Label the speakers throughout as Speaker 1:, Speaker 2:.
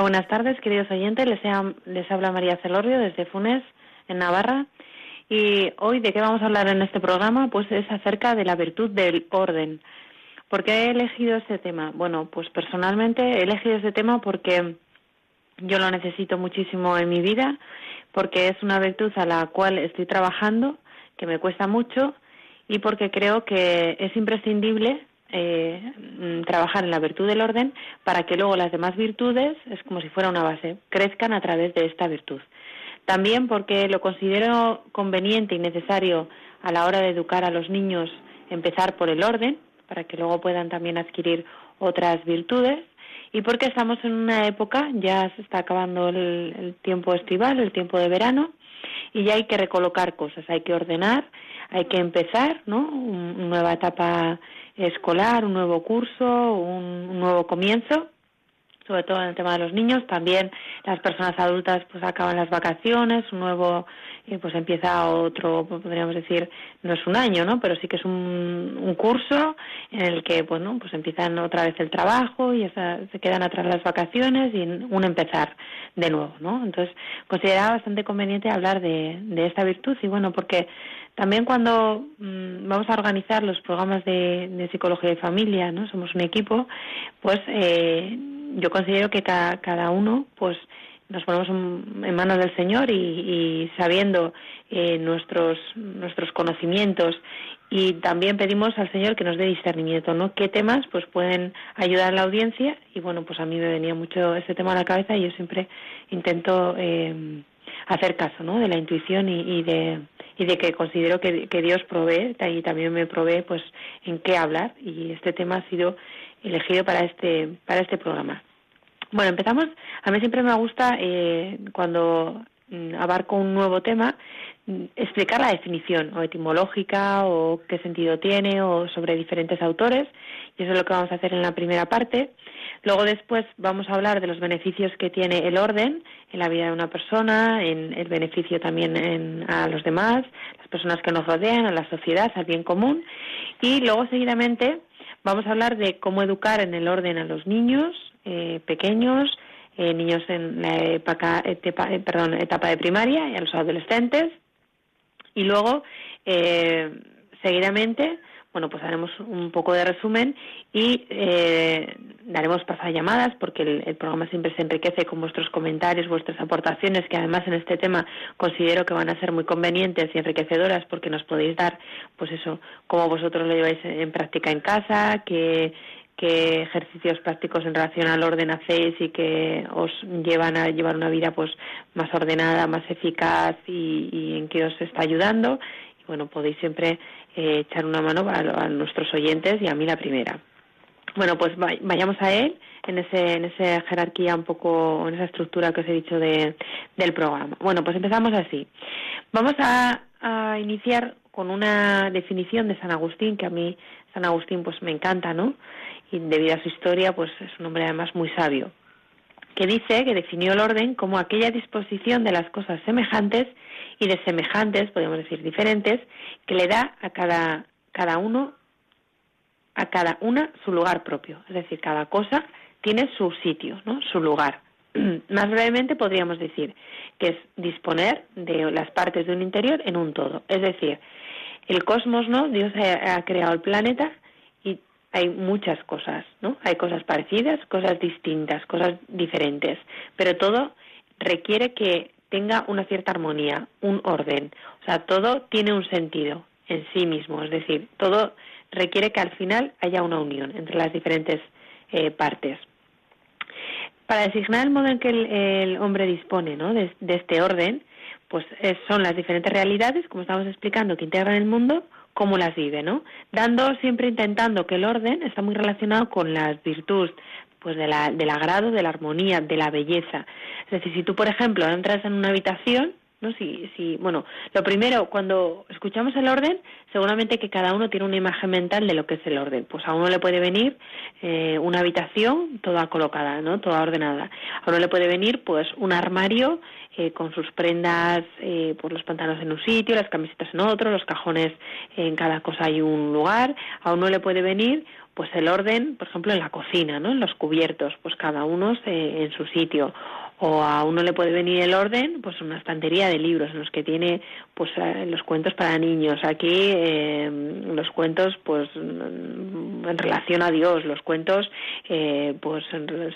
Speaker 1: Buenas tardes, queridos oyentes. Les, les habla María Celorio desde Funes, en Navarra. Y hoy, ¿de qué vamos a hablar en este programa? Pues es acerca de la virtud del orden. ¿Por qué he elegido este tema? Bueno, pues personalmente he elegido este tema porque yo lo necesito muchísimo en mi vida, porque es una virtud a la cual estoy trabajando, que me cuesta mucho, y porque creo que es imprescindible eh, mm, trabajar en la virtud del orden para que luego las demás virtudes, es como si fuera una base, crezcan a través de esta virtud. También porque lo considero conveniente y necesario a la hora de educar a los niños empezar por el orden, para que luego puedan también adquirir otras virtudes, y porque estamos en una época, ya se está acabando el tiempo estival, el tiempo de verano, y ya hay que recolocar cosas, hay que ordenar, hay que empezar, ¿no? Una nueva etapa escolar, un nuevo curso, un, nuevo comienzo sobre todo en el tema de los niños. También las personas adultas pues acaban las vacaciones, un nuevo, eh, pues empieza otro, podríamos decir, no es un año, ¿no? Pero sí que es un, un curso en el que, bueno, pues empiezan otra vez el trabajo y se quedan atrás las vacaciones y un empezar de nuevo, ¿no? Entonces, consideraba bastante conveniente hablar de, de esta virtud y bueno, porque también cuando mm, vamos a organizar los programas de, de, psicología y familia, ¿no? Somos un equipo, pues eh, yo considero que cada, cada uno, pues nos ponemos en manos del Señor y, sabiendo eh, nuestros nuestros conocimientos y también pedimos al Señor que nos dé discernimiento, ¿no? ¿Qué temas pues pueden ayudar a la audiencia? Y bueno, pues a mí me venía mucho ese tema a la cabeza y yo siempre intento eh, hacer caso, ¿no? De la intuición y, de y de que considero que, que Dios provee y también me provee pues en qué hablar y este tema ha sido elegido para este para este programa. Bueno, empezamos. A mí siempre me gusta eh, cuando mm, abarco un nuevo tema mm, explicar la definición o etimológica o qué sentido tiene o sobre diferentes autores y eso es lo que vamos a hacer en la primera parte. Luego después vamos a hablar de los beneficios que tiene el orden en la vida de una persona, en el beneficio también en, a los demás, las personas que nos rodean, a la sociedad, al bien común y luego seguidamente vamos a hablar de cómo educar en el orden a los niños, eh, pequeños, eh, niños en la etapa, etapa, eh, perdón, etapa de primaria y a los adolescentes. Y luego, seguidamente, bueno, pues haremos un poco de resumen y daremos paso llamadas porque el, el, programa siempre se enriquece con vuestros comentarios, vuestras aportaciones, que además en este tema considero que van a ser muy convenientes y enriquecedoras porque nos podéis dar, pues eso, cómo vosotros lo lleváis en práctica en casa, que qué ejercicios prácticos en relación al orden hacéis y que os llevan a llevar una vida pues más ordenada, más eficaz y, en qué os está ayudando. Y bueno, podéis siempre eh, echar una mano a, nuestros oyentes y a mí la primera. Bueno, pues vayamos a él en ese en esa jerarquía un poco, en esa estructura que os he dicho de, del programa. Bueno, pues empezamos así. Vamos a, a iniciar con una definición de San Agustín, que a mí San Agustín pues me encanta, ¿no? Y debido a su historia, pues es un hombre además muy sabio, que dice que definió el orden como aquella disposición de las cosas semejantes y de semejantes, podemos decir diferentes, que le da a cada, cada uno, a cada una su lugar propio. Es decir, cada cosa tiene su sitio, ¿no? su lugar. Más brevemente podríamos decir que es disponer de las partes de un interior en un todo. Es decir, el cosmos, ¿no? Dios ha creado el planeta hay muchas cosas, ¿no? Hay cosas parecidas, cosas distintas, cosas diferentes, pero todo requiere que tenga una cierta armonía, un orden. O sea, todo tiene un sentido en sí mismo, es decir, todo requiere que al final haya una unión entre las diferentes eh, partes. Para designar el modo en que el, hombre dispone ¿no? de, este orden, pues son las diferentes realidades, como estamos explicando, que integran el mundo, cómo las vive, ¿no? Dando siempre intentando que el orden está muy relacionado con las virtudes pues la, del agrado, de la armonía, de la belleza. Es decir, si tú, por ejemplo, entras en una habitación ¿no? Si, si, bueno, lo primero, cuando escuchamos el orden, seguramente que cada uno tiene una imagen mental de lo que es el orden. Pues a uno le puede venir eh, una habitación toda colocada, ¿no? Toda ordenada. A uno le puede venir, pues, un armario eh, con sus prendas, eh, pues los pantalones en un sitio, las camisetas en otro, los cajones en cada cosa hay un lugar. A uno le puede venir pues el orden, por ejemplo, en la cocina, ¿no? En los cubiertos, pues cada uno en su sitio o a uno le puede venir el orden, pues una estantería de libros en los que tiene pues eh, los cuentos para niños, aquí eh, los cuentos pues en relación a Dios, los cuentos eh, pues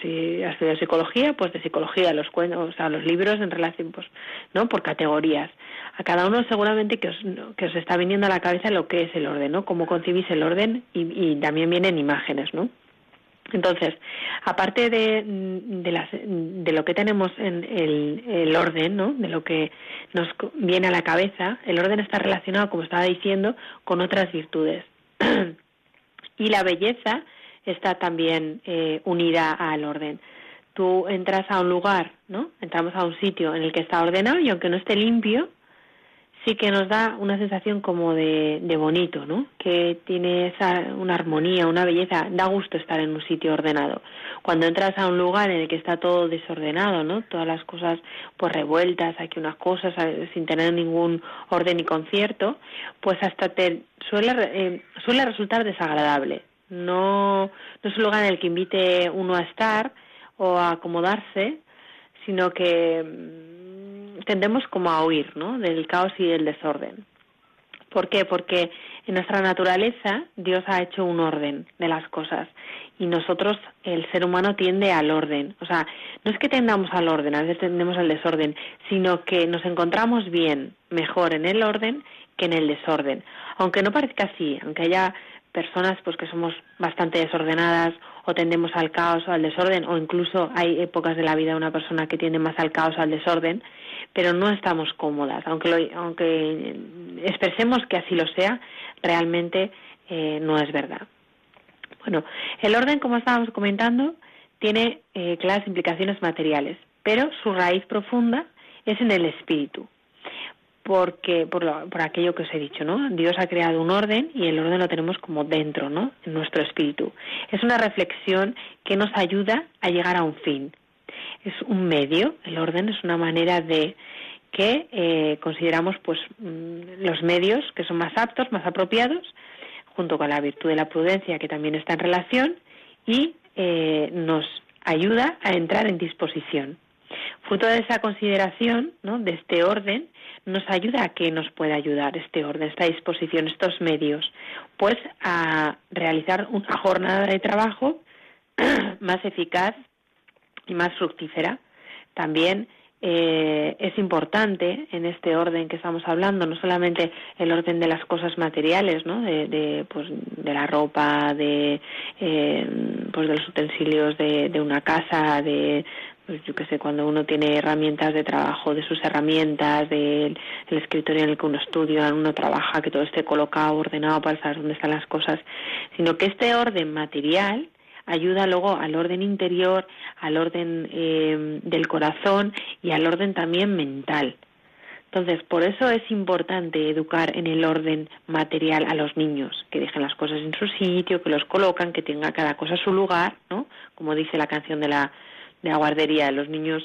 Speaker 1: si has estudiado psicología, pues de psicología, los cuentos, o sea, los libros en relación pues no por categorías. A cada uno seguramente que os, que os está viniendo a la cabeza lo que es el orden, ¿no? Cómo concibís el orden y, y también vienen imágenes, ¿no? Entonces, aparte de, de, lo que tenemos en el, orden, ¿no? de lo que nos viene a la cabeza, el orden está relacionado, como estaba diciendo, con otras virtudes. y la belleza está también eh, unida al orden. Tú entras a un lugar, ¿no? Entramos a un sitio en el que está ordenado y aunque no esté limpio, sí que nos da una sensación como de, bonito, ¿no? Que tiene esa, una armonía, una belleza, da gusto estar en un sitio ordenado. Cuando entras a un lugar en el que está todo desordenado, ¿no? Todas las cosas pues revueltas, aquí unas cosas sin tener ningún orden y concierto, pues hasta te suele, eh, suele resultar desagradable. No, no es un lugar en el que invite uno a estar o a acomodarse, sino que tendemos como a huir ¿no? del caos y del desorden. ¿Por qué? Porque en nuestra naturaleza Dios ha hecho un orden de las cosas y nosotros, el ser humano, tiende al orden. O sea, no es que tendamos al orden, a veces tendemos al desorden, sino que nos encontramos bien, mejor en el orden que en el desorden. Aunque no parezca así, aunque haya personas pues que somos bastante desordenadas o tendemos al caos o al desorden, o incluso hay épocas de la vida de una persona que tiende más al caos o al desorden, pero no estamos cómodas. Aunque, aunque expresemos que así lo sea, realmente eh, no es verdad. Bueno, el orden, como estábamos comentando, tiene eh, claras implicaciones materiales, pero su raíz profunda es en el espíritu, porque por, por aquello que os he dicho, ¿no? Dios ha creado un orden y el orden lo tenemos como dentro, ¿no? En nuestro espíritu. Es una reflexión que nos ayuda a llegar a un fin, es un medio, el orden es una manera de que eh, consideramos pues mm, los medios que son más aptos, más apropiados, junto con la virtud de la prudencia que también está en relación y eh, nos ayuda a entrar en disposición. Fruto de esa consideración, ¿no? de este orden, nos ayuda a que nos pueda ayudar este orden, esta disposición, estos medios, pues a realizar una jornada de trabajo más eficaz y más fructífera. También eh, es importante en este orden que estamos hablando, no solamente el orden de las cosas materiales, ¿no? de, pues, de la ropa, de, eh, pues, de los utensilios de, una casa, de, pues yo qué sé, cuando uno tiene herramientas de trabajo, de sus herramientas, del escritorio en el que uno estudia, uno trabaja, que todo esté colocado, ordenado para saber dónde están las cosas, sino que este orden material ayuda luego al orden interior, al orden eh, del corazón y al orden también mental. Entonces, por eso es importante educar en el orden material a los niños, que dejen las cosas en su sitio, que los colocan, que tenga cada cosa su lugar, ¿no? Como dice la canción de la, de la guardería, los niños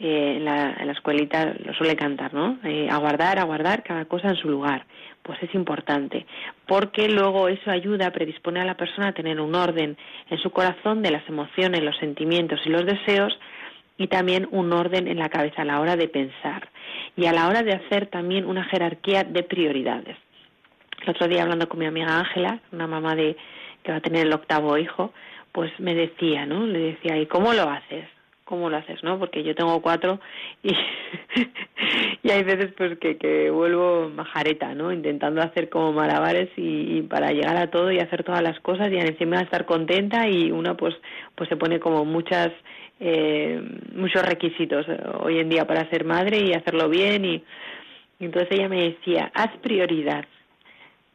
Speaker 1: eh, en, la, en, la, escuelita lo suele cantar, ¿no? Eh, aguardar, aguardar cada cosa en su lugar pues es importante, porque luego eso ayuda, predispone a la persona a tener un orden en su corazón de las emociones, los sentimientos y los deseos, y también un orden en la cabeza a la hora de pensar y a la hora de hacer también una jerarquía de prioridades. El otro día hablando con mi amiga Ángela, una mamá de que va a tener el octavo hijo, pues me decía, ¿no? Le decía, ¿y cómo lo haces? Cómo lo haces, ¿no? Porque yo tengo cuatro y, y hay veces pues que, que vuelvo majareta, ¿no? Intentando hacer como malabares y, para llegar a todo y hacer todas las cosas y encima estar contenta y una pues pues se pone como muchas eh, muchos requisitos hoy en día para ser madre y hacerlo bien y, y entonces ella me decía haz prioridad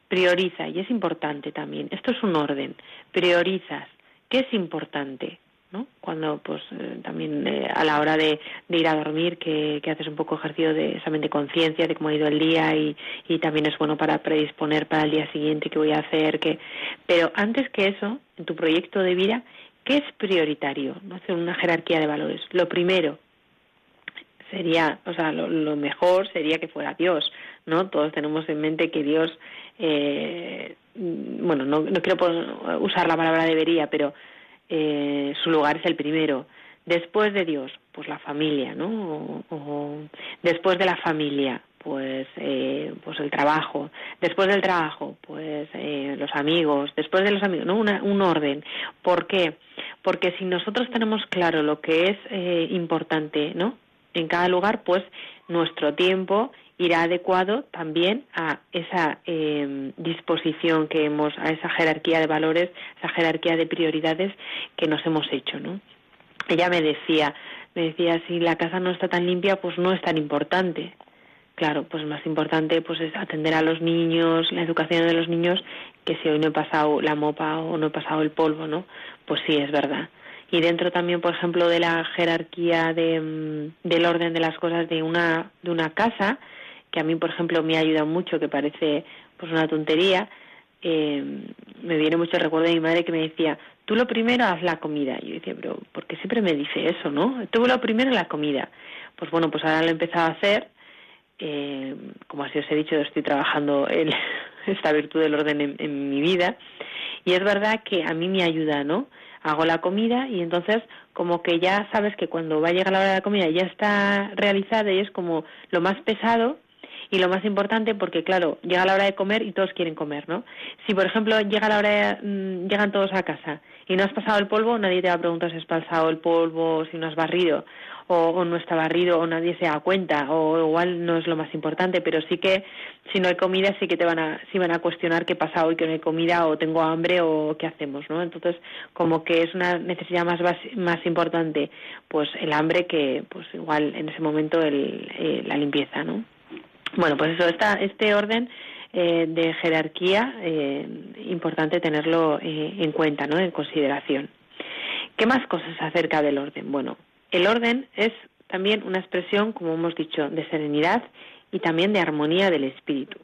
Speaker 1: prioriza y es importante también esto es un orden priorizas qué es importante ¿no? Cuando, pues, eh, también eh, a la hora de, ir a dormir, que, haces un poco ejercicio de esa mente conciencia de cómo ha ido el día y, y también es bueno para predisponer para el día siguiente qué voy a hacer, que... Pero antes que eso, en tu proyecto de vida, ¿qué es prioritario? No hacer una jerarquía de valores. Lo primero, sería, o sea, lo, mejor sería que fuera Dios, ¿no? Todos tenemos en mente que Dios, eh, bueno, no, no quiero usar la palabra debería, pero eh, su lugar es el primero. Después de Dios, pues la familia, ¿no? Después de la familia, pues, eh, pues el trabajo. Después del trabajo, pues eh, los amigos. Después de los amigos, ¿no? un orden. ¿Por qué? Porque si nosotros tenemos claro lo que es eh, importante, ¿no? En cada lugar, pues nuestro tiempo irá adecuado también a esa eh, disposición que hemos, a esa jerarquía de valores, esa jerarquía de prioridades que nos hemos hecho, ¿no? Ella me decía, me decía, si la casa no está tan limpia, pues no es tan importante. Claro, pues más importante pues es atender a los niños, la educación de los niños, que si hoy no he pasado la mopa o no he pasado el polvo, ¿no? Pues sí, es verdad y dentro también, por ejemplo, de la jerarquía de, mm, del orden de las cosas de una, de una casa, que a mí, por ejemplo, me ha ayudado mucho, que parece pues una tontería, eh, me viene mucho el recuerdo de mi madre que me decía, tú lo primero haz la comida. Y yo decía, pero ¿por qué siempre me dice eso, no? Tú lo primero la comida. Pues bueno, pues ahora lo he empezado a hacer. Eh, como así os he dicho, estoy trabajando en esta virtud del orden en, en mi vida. Y es verdad que a mí me ayuda, ¿no? hago la comida y entonces como que ya sabes que cuando va a llegar la hora de la comida ya está realizada y es como lo más pesado y lo más importante porque claro llega la hora de comer y todos quieren comer no si por ejemplo llega la hora de, mm, llegan todos a casa y no has pasado el polvo nadie te va a preguntar si has pasado el polvo si no has barrido o, no está barrido o nadie se da cuenta o igual no es lo más importante pero sí que si no hay comida sí que te van a sí van a cuestionar qué pasa hoy que no hay comida o tengo hambre o qué hacemos no entonces como que es una necesidad más más importante pues el hambre que pues igual en ese momento el, eh, la limpieza no bueno pues eso está este orden eh, de jerarquía eh, importante tenerlo en cuenta no en consideración. Qué más cosas acerca del orden bueno el orden es también una expresión, como hemos dicho, de serenidad y también de armonía del espíritu.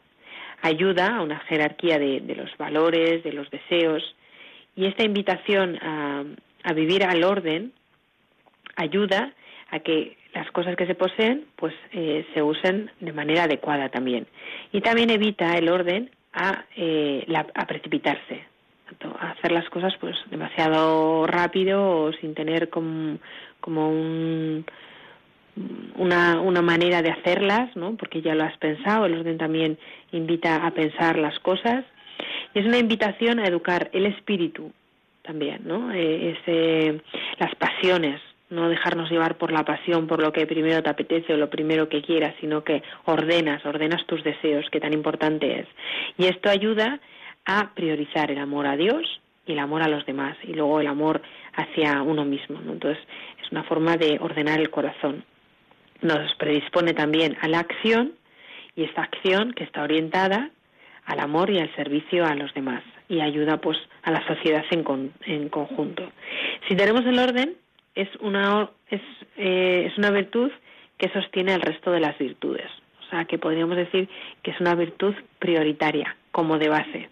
Speaker 1: Ayuda a una jerarquía de, los valores, de los deseos, y esta invitación a, vivir al orden ayuda a que las cosas que se poseen pues eh, se usen de manera adecuada también y también evita el orden a, eh, a precipitarse hacer las cosas pues demasiado rápido o sin tener como, como un, una, una manera de hacerlas, ¿no? Porque ya lo has pensado, el orden también invita a pensar las cosas y es una invitación a educar el espíritu también, ¿no? Eh, ese, las pasiones, no dejarnos llevar por la pasión, por lo que primero te apetece o lo primero que quieras, sino que ordenas, ordenas tus deseos, que tan importante es. Y esto ayuda a priorizar el amor a Dios y el amor a los demás y luego el amor hacia uno mismo. Entonces es una forma de ordenar el corazón. Nos predispone también a la acción y esta acción que está orientada al amor y al servicio a los demás y ayuda pues a la sociedad en, en conjunto. Si tenemos el orden es una es, eh, es una virtud que sostiene el resto de las virtudes. O sea, que podríamos decir que es una virtud prioritaria, como de base.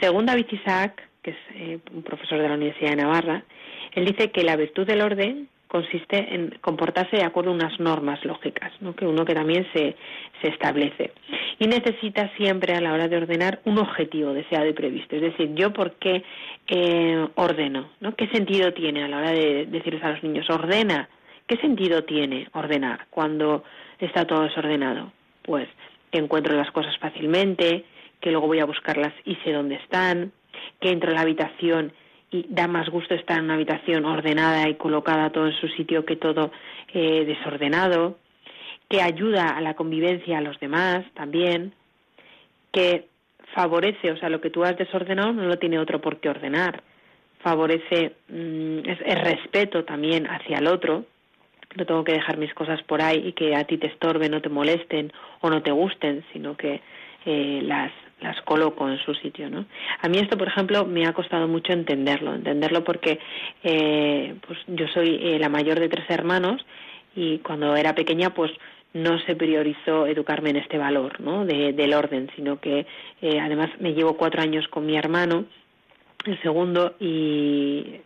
Speaker 1: Según David Isaac, que es eh, un profesor de la Universidad de Navarra, él dice que la virtud del orden consiste en comportarse de acuerdo a unas normas lógicas, que uno que también se, se establece. Y necesita siempre a la hora de ordenar un objetivo deseado y previsto. Es decir, yo por qué eh, ordeno, ¿no? ¿Qué sentido tiene a la hora de decirles a los niños, ordena? ¿Qué sentido tiene ordenar cuando está todo desordenado? Pues que encuentro las cosas fácilmente, que luego voy a buscarlas y sé dónde están, que entro a la habitación y da más gusto estar en una habitación ordenada y colocada todo en su sitio que todo eh, desordenado, que ayuda a la convivencia a los demás también, que favorece, o sea, lo que tú has desordenado no lo tiene otro por qué ordenar, favorece mm, el respeto también hacia el otro, no tengo que dejar mis cosas por ahí y que a ti te estorben, no te molesten o no te gusten, sino que eh, las, las coloco en su sitio, ¿no? A mí esto, por ejemplo, me ha costado mucho entenderlo, entenderlo porque eh, pues yo soy eh, la mayor de tres hermanos y cuando era pequeña, pues no se priorizó educarme en este valor, ¿no? del orden, sino que eh, además me llevo cuatro años con mi hermano, el segundo, y,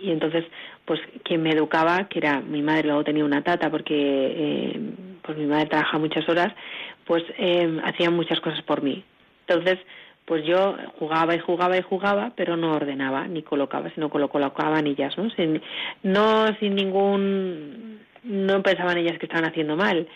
Speaker 1: y entonces, pues quien me educaba, que era mi madre, luego tenía una tata porque pues mi madre trabaja muchas horas, pues hacían muchas cosas por mí entonces, pues yo jugaba y jugaba y jugaba, pero no ordenaba ni colocaba, sino que lo colocaban ellas, ¿no? Sin, no sin ningún, no pensaban ellas que estaban haciendo mal,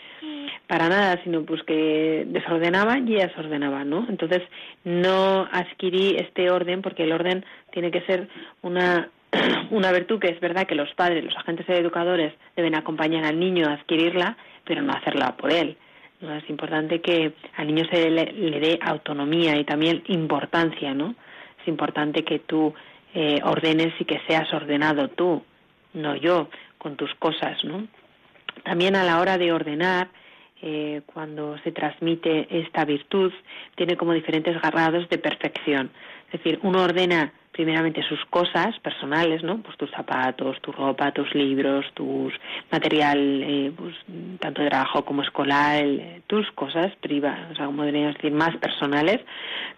Speaker 1: para nada, sino pues que desordenaban y ellas ordenaban, ¿no? Entonces no adquirí este orden porque el orden tiene que ser una una virtud que es verdad que los padres, los agentes educadores deben acompañar al niño a adquirirla, pero no hacerla por él. Es importante que al niño se le, dé autonomía y también importancia, ¿no? Es importante que tú eh, ordenes y que seas ordenado tú, no yo, con tus cosas, ¿no? También a la hora de ordenar, eh, cuando se transmite esta virtud, tiene como diferentes grados de perfección. Es decir, uno ordena primeramente sus cosas personales, ¿no? Pues tus zapatos, tu ropa, tus libros, tus material, eh, pues, tanto de trabajo como escolar, tus cosas privadas, o sea, como deberíamos decir, más personales.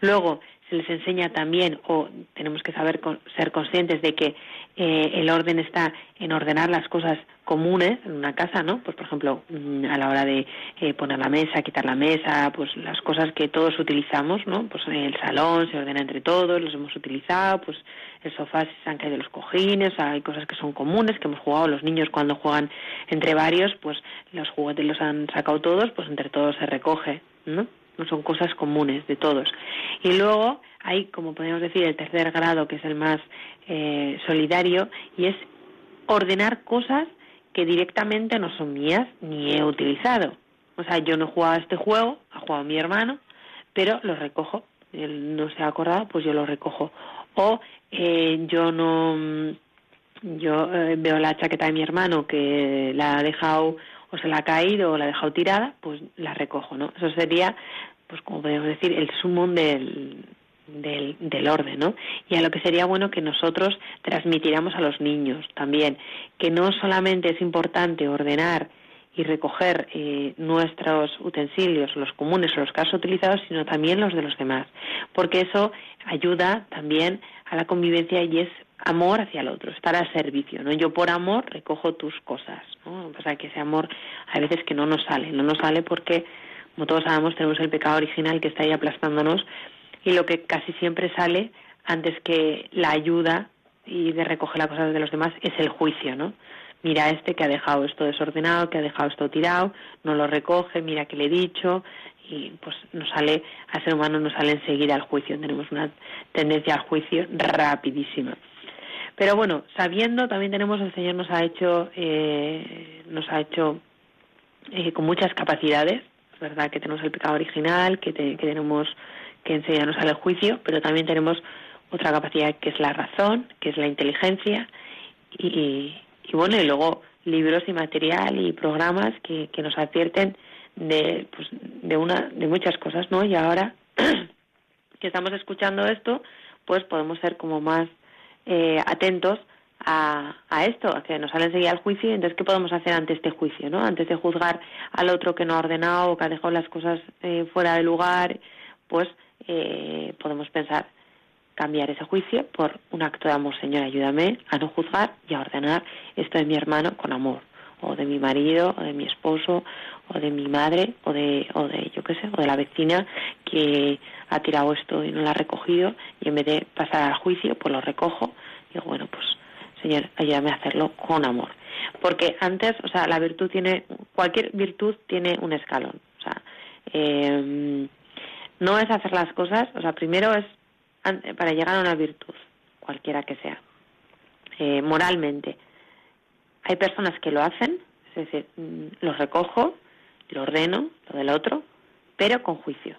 Speaker 1: Luego se les enseña también, o tenemos que saber ser conscientes de que eh, el orden está en ordenar las cosas comunes en una casa, ¿no? Pues por ejemplo, mm, a la hora de eh, poner la mesa, quitar la mesa, pues las cosas que todos utilizamos, ¿no? Pues el salón se ordena entre todos, los hemos utilizado, pues el sofá se han caído los cojines, hay cosas que son comunes, que hemos jugado los niños cuando juegan entre varios, pues los juguetes los han sacado todos, pues entre todos se recoge, ¿no? No son cosas comunes de todos. Y luego hay, como podemos decir, el tercer grado, que es el más eh, solidario, y es ordenar cosas que directamente no son mías ni he utilizado. O sea, yo no he jugado a este juego, ha jugado mi hermano, pero lo recojo. Él no se ha acordado, pues yo lo recojo. O eh, yo no, yo eh, veo la chaqueta de mi hermano que la ha dejado o se la ha caído o la ha dejado tirada, pues la recojo, ¿no? Eso sería, pues como podemos decir, el sumum del, del, del, orden, ¿no? Y a lo que sería bueno que nosotros transmitiéramos a los niños también, que no solamente es importante ordenar y recoger eh, nuestros utensilios, los comunes o los casos utilizados, sino también los de los demás, porque eso ayuda también a la convivencia y es amor hacia el otro, estar al servicio, ¿no? Yo por amor recojo tus cosas, ¿no? Sea, que ese amor a veces que no nos sale, no nos sale porque, como todos sabemos, tenemos el pecado original que está ahí aplastándonos y lo que casi siempre sale antes que la ayuda y de recoger las cosas de los demás es el juicio, ¿no? Mira este que ha dejado esto desordenado, que ha dejado esto tirado, no lo recoge, mira que le he dicho y pues nos sale, al ser humano nos sale enseguida al juicio, tenemos una tendencia al juicio rapidísima. Pero bueno, sabiendo también tenemos el Señor nos ha hecho eh, nos ha hecho eh, con muchas capacidades, es verdad que tenemos el pecado original, que, que tenemos que enseña nos sale juicio, pero también tenemos otra capacidad que es la razón, que es la inteligencia y, bueno, y luego libros y material y programas que, que nos advierten de, pues, de, una, de muchas cosas, ¿no? Y ahora que estamos escuchando esto, pues podemos ser como más eh, atentos a, a, esto, a que nos sale enseguida el juicio, y entonces, ¿qué podemos hacer ante este juicio, no? Antes de juzgar al otro que no ha ordenado o que ha dejado las cosas eh, fuera de lugar, pues eh, podemos pensar cambiar ese juicio por un acto de amor. Señor, ayúdame a no juzgar y a ordenar esto de mi hermano con amor, o de mi marido, o de mi esposo, o de mi madre, o de, o de yo qué sé, o de la vecina que ha tirado esto y no lo ha recogido, y en vez de pasar al juicio, pues lo recojo. Y digo, bueno, pues, Señor, ayúdame a hacerlo con amor. Porque antes, o sea, la virtud tiene, cualquier virtud tiene un escalón. O sea, eh, no es hacer las cosas, o sea, primero es para llegar a una virtud, cualquiera que sea, eh, moralmente. Hay personas que lo hacen, es decir, mm, lo recojo, lo ordeno, lo del otro, pero con juicio.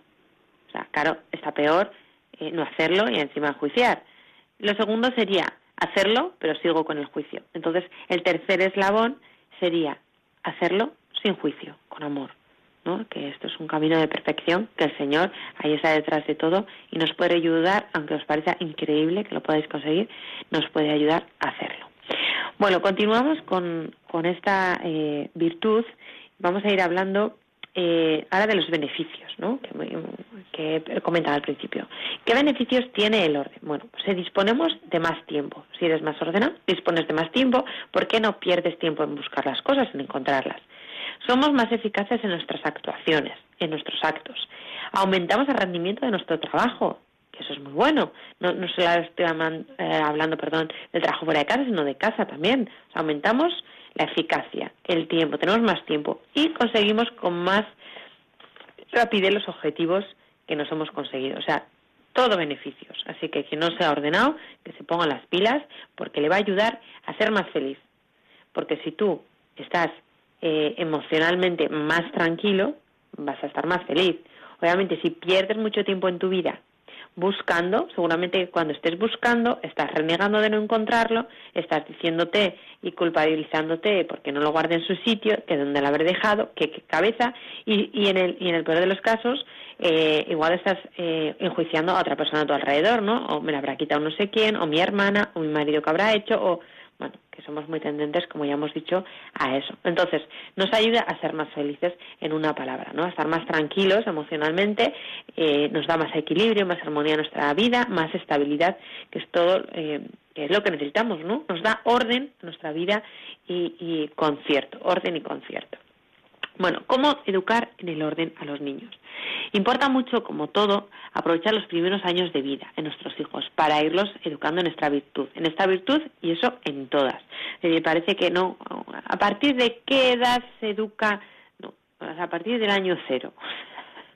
Speaker 1: O sea, claro, está peor eh, no hacerlo y encima enjuiciar. Lo segundo sería hacerlo, pero sigo con el juicio. Entonces, el tercer eslabón sería hacerlo sin juicio, con amor. ¿no? que esto es un camino de perfección, que el Señor ahí está detrás de todo y nos puede ayudar, aunque os parezca increíble que lo podáis conseguir, nos puede ayudar a hacerlo. Bueno, continuamos con, con esta eh, virtud. Vamos a ir hablando eh, ahora de los beneficios, ¿no? Que, he comentado al principio. ¿Qué beneficios tiene el orden? Bueno, pues disponemos de más tiempo. Si eres más ordenado, dispones de más tiempo. ¿Por qué no pierdes tiempo en buscar las cosas, en encontrarlas? Somos más eficaces en nuestras actuaciones, en nuestros actos. Aumentamos el rendimiento de nuestro trabajo, que eso es muy bueno. No, no solo estoy eh, hablando, perdón, del trabajo fuera de casa, sino de casa también. aumentamos la eficacia, el tiempo, tenemos más tiempo y conseguimos con más rapidez los objetivos que nos hemos conseguido. O sea, todo beneficios. Así que quien no se ha ordenado, que se ponga las pilas, porque le va a ayudar a ser más feliz. Porque si tú estás eh, emocionalmente más tranquilo, vas a estar más feliz. Obviamente, si pierdes mucho tiempo en tu vida buscando, seguramente cuando estés buscando, estás renegando de no encontrarlo, estás diciéndote y culpabilizándote porque no lo guarde en su sitio, que donde lo habré dejado, que, cabeza, y, y, en el, y en el peor de los casos, eh, igual estás eh, enjuiciando a otra persona a tu alrededor, ¿no? O me la habrá quitado no sé quién, o mi hermana, o mi marido que habrá hecho, o bueno, que somos muy tendentes, como ya hemos dicho, a eso. Entonces, nos ayuda a ser más felices en una palabra, ¿no? A estar más tranquilos emocionalmente, eh, nos da más equilibrio, más armonía a nuestra vida, más estabilidad, que es todo, eh, que es lo que necesitamos, ¿no? Nos da orden a nuestra vida y, y concierto, orden y concierto. Bueno, ¿cómo educar en el orden a los niños? Importa mucho, como todo, aprovechar los primeros años de vida en nuestros hijos para irlos educando en esta virtud, en esta virtud y eso en todas. Me parece que no, a partir de qué edad se educa, no, a partir del año cero.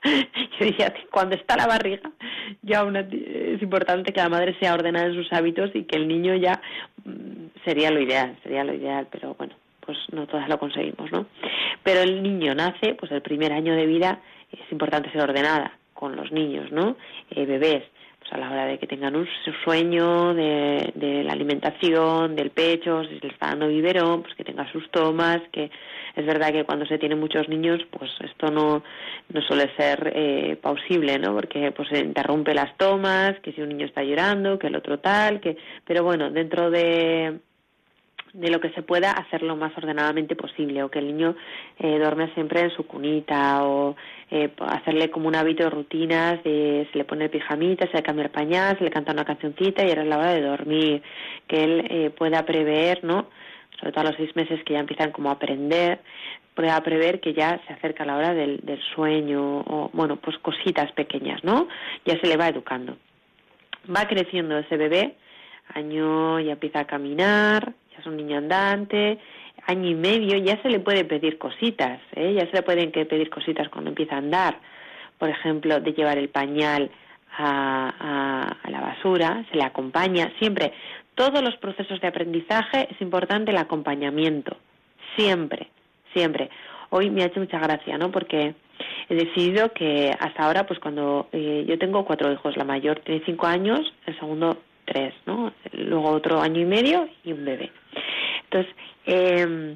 Speaker 1: Yo decía que cuando está la barriga, ya es importante que la madre sea ordenada en sus hábitos y que el niño ya mm, sería lo ideal, sería lo ideal, pero bueno, pues no todas lo conseguimos, ¿no? Pero el niño nace, pues el primer año de vida es importante ser ordenada con los niños, ¿no? Eh, bebés, pues a la hora de que tengan un sueño, de, de, la alimentación, del pecho, si se les está dando biberón, pues que tenga sus tomas, que es verdad que cuando se tienen muchos niños, pues esto no, no suele ser eh, pausible, ¿no? Porque pues se interrumpe las tomas, que si un niño está llorando, que el otro tal, que, pero bueno, dentro de de lo que se pueda hacer lo más ordenadamente posible o que el niño eh, duerme siempre en su cunita o eh, hacerle como un hábito de rutinas de se le pone el pijamita, se le cambia el pañal, se le canta una cancioncita y ahora es la hora de dormir, que él eh, pueda prever, ¿no? sobre todo a los seis meses que ya empiezan como a aprender, pueda prever que ya se acerca la hora del, del sueño o bueno, pues cositas pequeñas, ¿no? Ya se le va educando. Va creciendo ese bebé, año ya empieza a caminar, es un niño andante, año y medio, ya se le puede pedir cositas, ¿eh? ya se le pueden pedir cositas cuando empieza a andar, por ejemplo, de llevar el pañal a, la basura, se le acompaña, siempre, todos los procesos de aprendizaje es importante el acompañamiento, siempre, siempre. Hoy me ha hecho mucha gracia, ¿no? Porque he decidido que hasta ahora, pues cuando eh, yo tengo cuatro hijos, la mayor tiene cinco años, el segundo tres, ¿no? Luego otro año y medio y un bebé. Entonces, eh,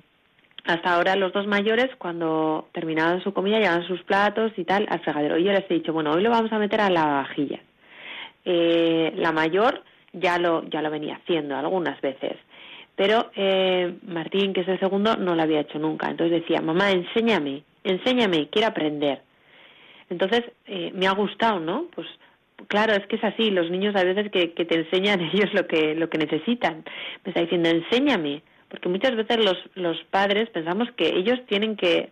Speaker 1: hasta ahora los dos mayores, cuando terminaban su comida, llevaban sus platos y tal al fregadero. Y yo les he dicho, bueno, hoy lo vamos a meter a la vajilla. Eh, la mayor ya lo, ya lo venía haciendo algunas veces. Pero eh, Martín, que es el segundo, no lo había hecho nunca. Entonces decía, mamá, enséñame, enséñame, quiero aprender. Entonces eh, me ha gustado, ¿no? Pues claro, es que es así, los niños a veces que, que te enseñan ellos lo que, lo que necesitan. Me está diciendo, enséñame, porque muchas veces los, los padres pensamos que ellos tienen que,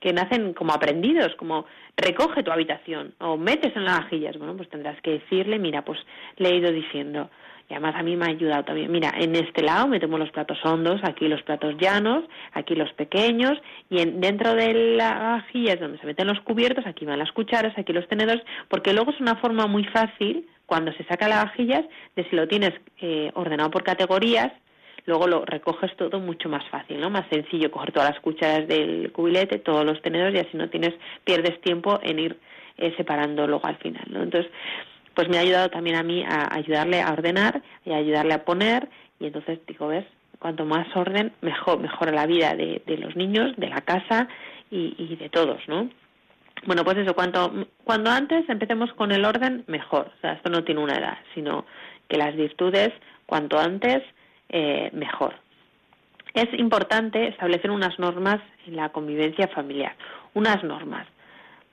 Speaker 1: que nacen como aprendidos, como recoge tu habitación o metes en las vajillas. Bueno, pues tendrás que decirle, mira, pues le he ido diciendo, y además a mí me ha ayudado también. Mira, en este lado metemos los platos hondos, aquí los platos llanos, aquí los pequeños, y en, dentro de la vajilla es donde se meten los cubiertos, aquí van las cucharas, aquí los tenedores, porque luego es una forma muy fácil, cuando se saca las vajillas, de si lo tienes eh, ordenado por categorías, luego lo recoges todo mucho más fácil, ¿no? Más sencillo coger todas las cucharas del cubilete, todos los tenedores, y así no tienes, pierdes tiempo en ir eh, separando luego al final, ¿no? Entonces, pues me ha ayudado también a mí a ayudarle a ordenar y a ayudarle a poner y entonces digo, ves, cuanto más orden, mejor, mejora la vida de, los niños, de la casa y, de todos, ¿no? Bueno, pues eso, cuanto, cuando antes empecemos con el orden, mejor. O sea, esto no tiene una edad, sino que las virtudes, cuanto antes, eh, mejor. Es importante establecer unas normas en la convivencia familiar, unas normas.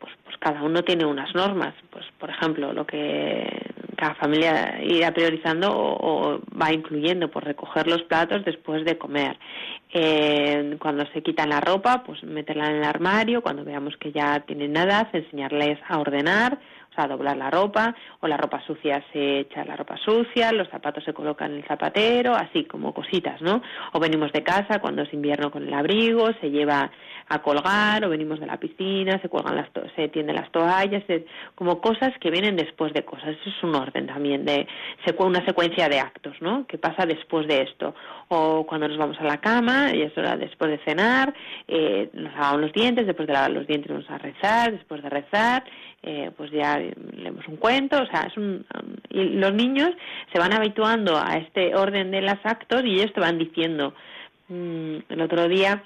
Speaker 1: Pues, pues cada uno tiene unas normas. Pues, por ejemplo, lo que cada familia irá priorizando o, va incluyendo, por recoger los platos después de comer. Eh, cuando se quitan la ropa, pues meterla en el armario. Cuando veamos que ya tienen nada, enseñarles a ordenar o sea, doblar la ropa, o la ropa sucia se echa la ropa sucia, los zapatos se colocan en el zapatero, así como cositas, ¿no? O venimos de casa cuando es invierno con el abrigo, se lleva a colgar, o venimos de la piscina, se cuelgan las se tienden las toallas, como cosas que vienen después de cosas. Eso es un orden también de una secuencia de actos, ¿no? Que pasa después de esto. O cuando nos vamos a la cama, y eso era después de cenar, eh, nos lavamos los dientes, después de lavar los dientes vamos a rezar, después de rezar, eh, pues ya leemos un cuento, o sea, es un, y los niños se van habituando a este orden de los actos y ellos te van diciendo. Mm, el otro día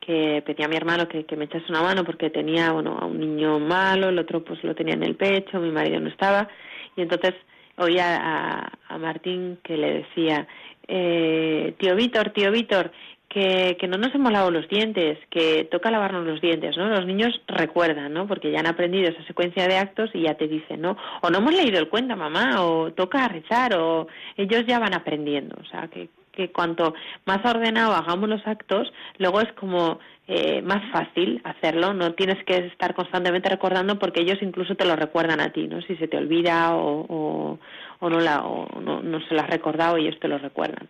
Speaker 1: que pedí a mi hermano que, me echase una mano porque tenía bueno a un niño malo, el otro pues lo tenía en el pecho, mi marido no estaba y entonces oía a, a Martín que le decía eh, tío Víctor, tío Víctor, que, que no nos hemos lavado los dientes, que toca lavarnos los dientes, ¿no? Los niños recuerdan, ¿no? Porque ya han aprendido esa secuencia de actos y ya te dicen, ¿no? O no hemos leído el cuento, mamá, o toca rezar, o ellos ya van aprendiendo, o sea, que, que cuanto más ordenado hagamos los actos, luego es como eh, más fácil hacerlo, no tienes que estar constantemente recordando porque ellos incluso te lo recuerdan a ti, ¿no? Si se te olvida o, no, la, o no, no se lo has recordado, ellos te lo recuerdan.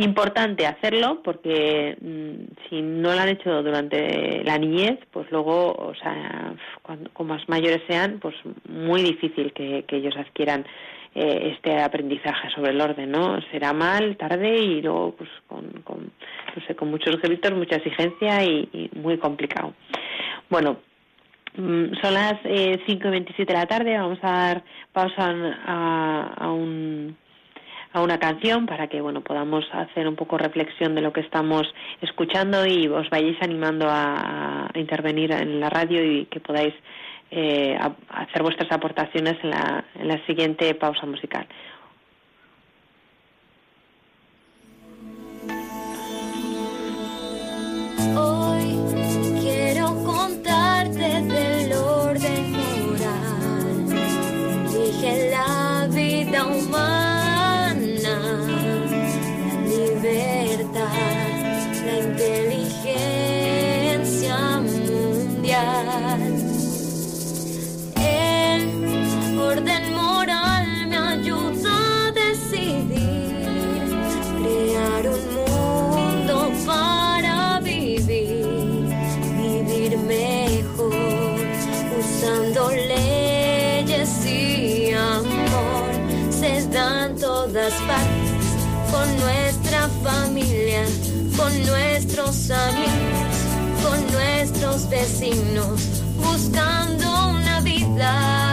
Speaker 1: Importante hacerlo porque mm, si no lo han hecho durante la niñez, pues luego, o sea, cuando, más mayores sean, pues muy difícil que, ellos adquieran eh, este aprendizaje sobre el orden, ¿no? Será mal, tarde y luego, pues, con, con no sé, con muchos gritos, mucha exigencia y, muy complicado. Bueno, mm, son las eh, 5 y 27 de la tarde, vamos a dar pausa a, a un a una canción para que bueno podamos hacer un poco reflexión de lo que estamos escuchando y os vayáis animando a, intervenir en la radio y que podáis eh, hacer vuestras aportaciones en la, en la siguiente pausa musical.
Speaker 2: Familia, con nuestros amigos, con nuestros vecinos, buscando una vida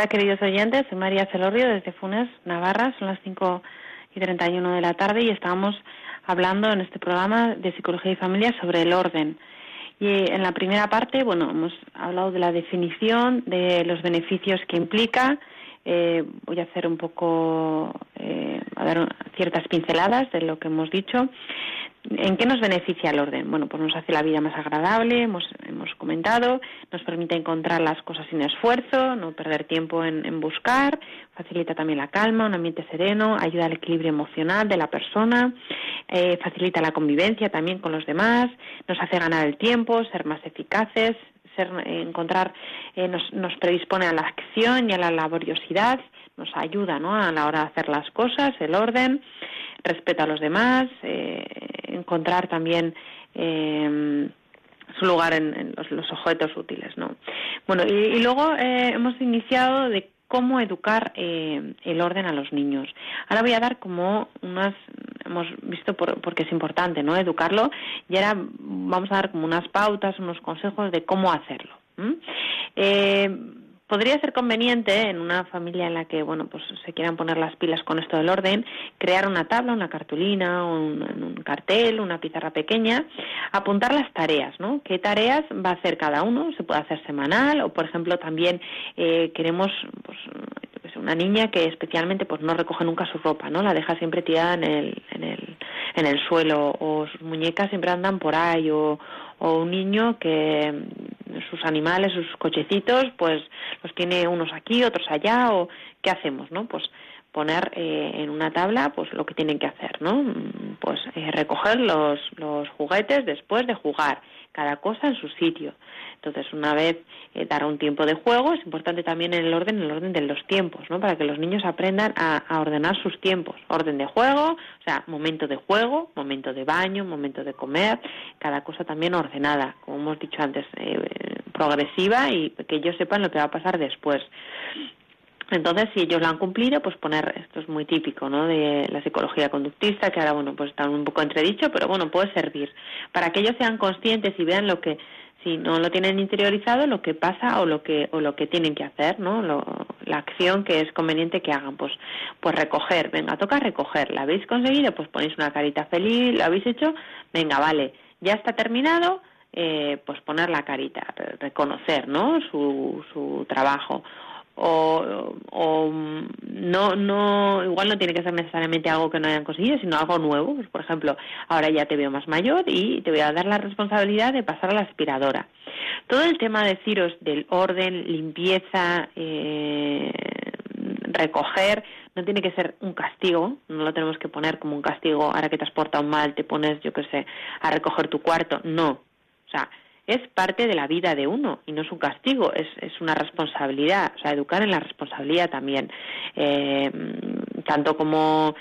Speaker 1: Hola, queridos oyentes. Soy María Celorrio desde Funes, Navarra. Son las 5 y 31 de la tarde y estamos hablando en este programa de Psicología y Familia sobre el orden. Y en la primera parte, bueno, hemos hablado de la definición, de los beneficios que implica. Eh, voy a hacer un poco, eh, a dar ciertas pinceladas de lo que hemos dicho. ¿En qué nos beneficia el orden? Bueno, pues nos hace la vida más agradable, hemos, hemos comentado, nos permite encontrar las cosas sin esfuerzo, no perder tiempo en, buscar, facilita también la calma, un ambiente sereno, ayuda al equilibrio emocional de la persona, eh, facilita la convivencia también con los demás, nos hace ganar el tiempo, ser más eficaces, ser, encontrar, eh, nos, nos predispone a la acción y a la laboriosidad, nos ayuda ¿no? a la hora de hacer las cosas, el orden, respeto a los demás, eh, encontrar también eh, su lugar en, los, objetos útiles, ¿no? Bueno, y, luego eh, hemos iniciado de cómo educar el orden a los niños. Ahora voy a dar como unas, hemos visto por, porque es importante, ¿no? Educarlo y ahora vamos a dar como unas pautas, unos consejos de cómo hacerlo podría ser conveniente en una familia en la que bueno pues se quieran poner las pilas con esto del orden crear una tabla una cartulina un, un cartel una pizarra pequeña apuntar las tareas no qué tareas va a hacer cada uno se puede hacer semanal o por ejemplo también eh, queremos pues una niña que especialmente pues no recoge nunca su ropa no la deja siempre tirada en el en el en el suelo o sus muñecas siempre andan por ahí o o un niño que sus animales, sus cochecitos, pues los tiene unos aquí, otros allá, o qué hacemos, ¿no? Pues poner eh, en una tabla pues lo que tienen que hacer, ¿no? Pues eh, recoger los, los juguetes después de jugar, cada cosa en su sitio. Entonces, una vez eh, dar un tiempo de juego, es importante también en el orden, el orden de los tiempos, ¿no? Para que los niños aprendan a, ordenar sus tiempos. Orden de juego, o sea, momento de juego, momento de baño, momento de comer, cada cosa también ordenada, como hemos dicho antes, eh, progresiva y que ellos sepan lo que va a pasar después. Entonces, si ellos lo han cumplido, pues poner, esto es muy típico, ¿no? De la psicología conductista, que ahora, bueno, pues está un poco entredicho, pero bueno, puede servir. Para que ellos sean conscientes y vean lo que si no lo tienen interiorizado lo que pasa o lo que o lo que tienen que hacer no la acción que es conveniente que hagan pues pues recoger. Venga toca recoger. La habéis conseguido pues ponéis una carita feliz lo habéis hecho venga vale. Ya está terminado eh, pues poner la carita reconocer no su su trabajo o, o no, no, igual no tiene que ser necesariamente algo que no hayan conseguido, sino algo nuevo. Pues, por ejemplo, ahora ya te veo más mayor y te voy a dar la responsabilidad de pasar a la aspiradora. Todo el tema, deciros, del orden, limpieza, eh, recoger, no tiene que ser un castigo, no lo tenemos que poner como un castigo, ahora que te has portado mal, te pones, yo qué sé, a recoger tu cuarto, no. O sea, es parte de la vida de uno y no es un castigo, es, es una responsabilidad, o sea, educar en la responsabilidad también. Eh, tanto como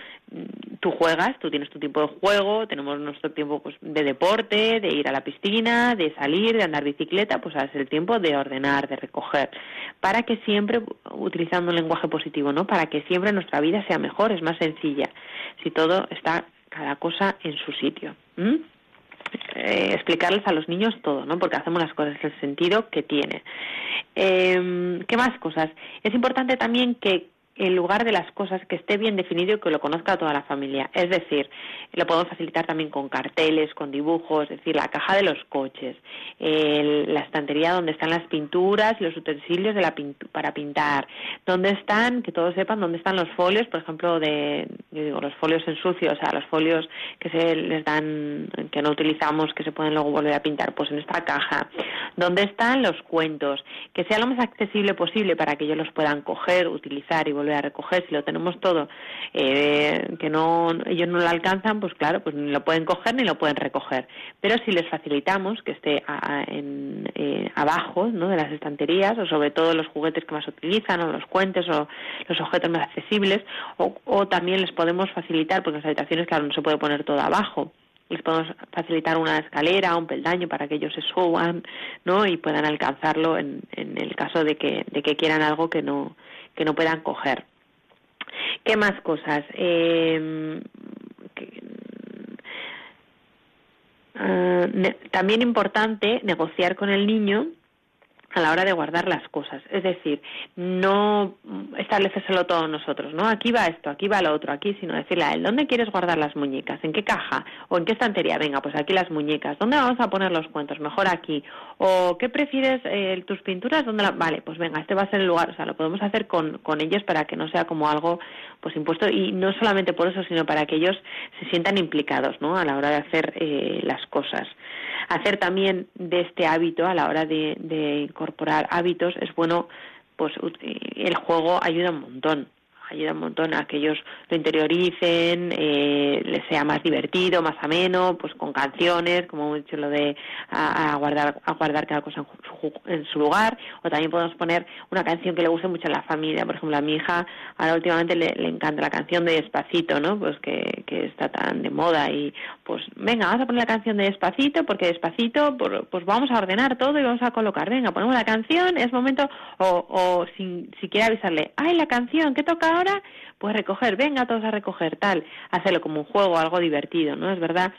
Speaker 1: tú juegas, tú tienes tu tiempo de juego, tenemos nuestro tiempo pues, de deporte, de ir a la piscina, de salir, de andar bicicleta, pues es el tiempo de ordenar, de recoger, para que siempre, utilizando un lenguaje positivo, ¿no? Para que siempre nuestra vida sea mejor, es más sencilla, si todo está cada cosa en su sitio. Eh, explicarles a los niños todo, ¿no? Porque hacemos las cosas en el sentido que tiene. Eh, ¿Qué más cosas? Es importante también que en lugar de las cosas que esté bien definido y que lo conozca toda la familia. Es decir, lo podemos facilitar también con carteles, con dibujos, es decir, la caja de los coches, la estantería donde están las pinturas, los utensilios de la para pintar, donde están, que todos sepan dónde están los folios, por ejemplo, de, yo digo, los folios en sucio, o sea, los folios que se les dan, que no utilizamos, que se pueden luego volver a pintar, pues en esta caja, dónde están los cuentos, que sea lo más accesible posible para que ellos los puedan coger, utilizar y volver a recoger, si lo tenemos todo, eh, que no ellos no lo alcanzan, pues claro, pues ni lo pueden coger ni lo pueden recoger. Pero si les facilitamos que esté en, eh, abajo ¿no? de las estanterías, o sobre todo los juguetes que más utilizan, o los cuentes, o los objetos más accesibles, o, o también les podemos facilitar, porque las habitaciones, claro, no se puede poner todo abajo, les podemos facilitar una escalera, un peldaño para que ellos se suban, ¿no? Y puedan alcanzarlo en, en el caso de que, de que quieran algo que no, que no puedan coger. ¿Qué más cosas? Eh, también importante negociar con el niño a la hora de guardar las cosas. Es decir, no establecérselo todos nosotros, ¿no? Aquí va esto, aquí va lo otro, aquí, sino decirle a él, ¿dónde quieres guardar las muñecas? ¿En qué caja? ¿O en qué estantería? Venga, pues aquí las muñecas. ¿Dónde vamos a poner los cuentos? Mejor aquí. ¿O qué prefieres eh, tus pinturas? ¿Dónde la... Vale, pues venga, este va a ser el lugar. O sea, lo podemos hacer con, con ellos para que no sea como algo pues impuesto y no solamente por eso, sino para que ellos se sientan implicados, ¿no? A la hora de hacer eh, las cosas hacer también de este hábito a la hora de, de incorporar hábitos es bueno pues el juego ayuda un montón ayuda un montón a que ellos lo interioricen, eh, les sea más divertido, más ameno, pues con canciones, como hemos dicho lo de a, guardar a guardar cada cosa en su, lugar, o también podemos poner una canción que le guste mucho a la familia, por ejemplo a mi hija ahora últimamente le, encanta la canción de Despacito, ¿no? Pues que, que está tan de moda y pues venga, vamos a poner la canción de Despacito porque Despacito pues vamos a ordenar todo y vamos a colocar, venga, ponemos la canción, es momento o, o sin siquiera avisarle, ay la canción, ¿qué toca ahora, pues recoger, venga todos a recoger, tal, hacerlo como un juego, algo divertido, ¿no? Es verdad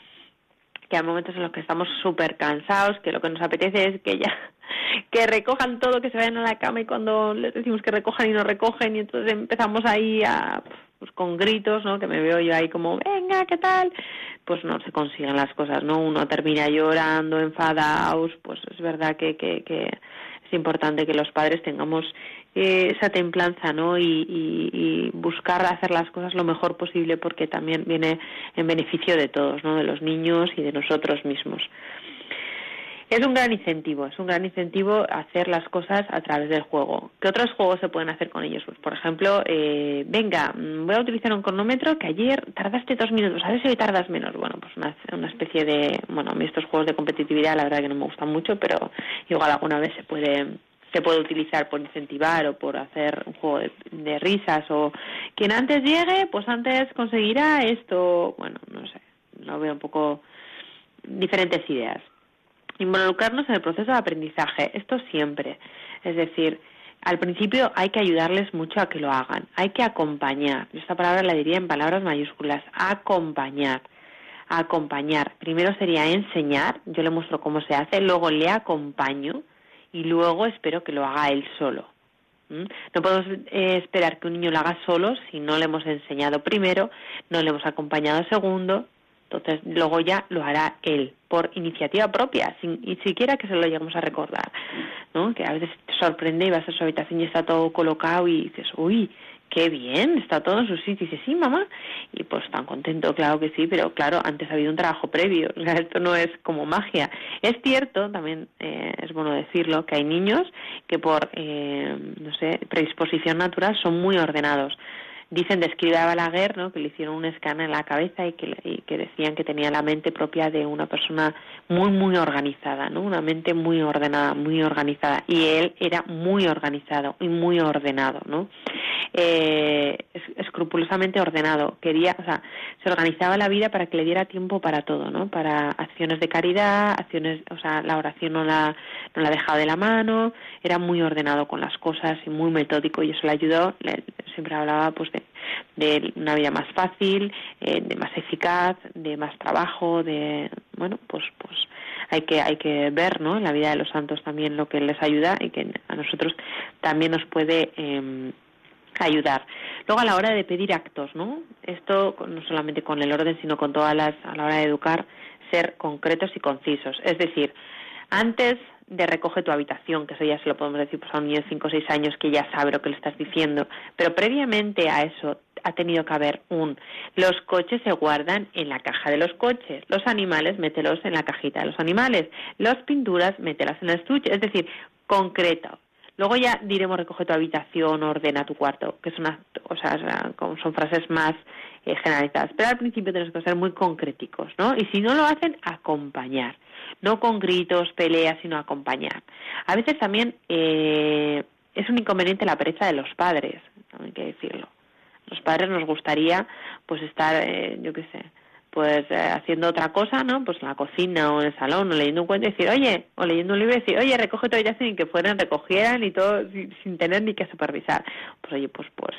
Speaker 1: que hay momentos en los que estamos súper cansados, que lo que nos apetece es que ya que recojan todo, que se vayan a la cama y cuando les decimos que recojan y no recogen y entonces empezamos ahí a pues con gritos, ¿no? Que me veo yo ahí como, venga, ¿qué tal? Pues no se consiguen las cosas, ¿no? Uno termina llorando, enfadados, pues es verdad que, que, que es importante que los padres tengamos eh, esa templanza ¿no? Y, buscar hacer las cosas lo mejor posible porque también viene en beneficio de todos, ¿no? de los niños y de nosotros mismos. Es un gran incentivo, es un gran incentivo hacer las cosas a través del juego. ¿Qué otros juegos se pueden hacer con ellos? Pues, por ejemplo, eh, venga, voy a utilizar un cronómetro que ayer tardaste dos minutos, a ver si hoy tardas menos. Bueno, pues una, una especie de, bueno, a mí estos juegos de competitividad la verdad que no me gustan mucho, pero igual alguna vez se puede se puede utilizar por incentivar o por hacer un juego de, risas o quien antes llegue, pues antes conseguirá esto, bueno, no sé, lo veo un poco diferentes ideas. Involucrarnos en el proceso de aprendizaje, esto siempre, es decir, al principio hay que ayudarles mucho a que lo hagan, hay que acompañar, esta palabra la diría en palabras mayúsculas, acompañar acompañar. Primero sería enseñar, yo le muestro cómo se hace, luego le acompaño, y luego espero que lo haga él solo. No podemos eh, esperar que un niño lo haga solo si no le hemos enseñado primero, no le hemos acompañado segundo, entonces luego ya lo hará él por iniciativa propia, sin ni siquiera que se lo lleguemos a recordar, ¿no? Que a veces te sorprende y vas a su habitación y está todo colocado y dices, uy, qué bien, está todo en su sitio. Y dice, sí, mamá. Y pues tan contento, claro que sí, pero claro, antes ha habido un trabajo previo. O sea, esto no es como magia. Es cierto, también eh, es bueno decirlo, que hay niños que por, eh, no sé, predisposición natural son muy ordenados dicen describe a Balaguer ¿no? que le hicieron un escáner en la cabeza y que, y que, decían que tenía la mente propia de una persona muy muy organizada no una mente muy ordenada muy organizada y él era muy organizado y muy ordenado no eh, escrupulosamente ordenado. Quería, o sea, se organizaba la vida para que le diera tiempo para todo, ¿no? Para acciones de caridad, acciones, o sea, la oración no la, no la dejaba de la mano, era muy ordenado con las cosas y muy metódico y eso le ayudó. siempre hablaba, pues, de, de una vida más fácil, eh, de más eficaz, de más trabajo, de, bueno, pues, pues hay que hay que ver no en la vida de los santos también lo que les ayuda y que a nosotros también nos puede eh, ayudar. Luego a la hora de pedir actos, ¿no? Esto no solamente con el orden, sino con todas las a la hora de educar ser concretos y concisos. Es decir, antes de recoge tu habitación, que eso ya se lo podemos decir pues, a un niño de 5 o 6 años que ya sabe lo que le estás diciendo, pero previamente a eso ha tenido que haber un los coches se guardan en la caja de los coches, los animales mételos en la cajita de los animales, las pinturas mételas en el estuche, es decir, concreto, Luego ya diremos recoge tu habitación, ordena tu cuarto, que son, o sea, son frases más eh, generalizadas. Pero al principio tenemos que ser muy concreticos, ¿no? Y si no lo hacen, acompañar. No con gritos, peleas, sino acompañar. A veces también eh, es un inconveniente la pereza de los padres, hay que decirlo. Los padres nos gustaría, pues, estar, eh, yo qué sé, pues eh, haciendo otra cosa, ¿no? Pues en la cocina o en el salón o leyendo un cuento y decir, oye, o leyendo un libro y decir, oye, recoge tu habitación y que fueran, recogieran y todo sin, tener ni que supervisar. Pues oye, pues pues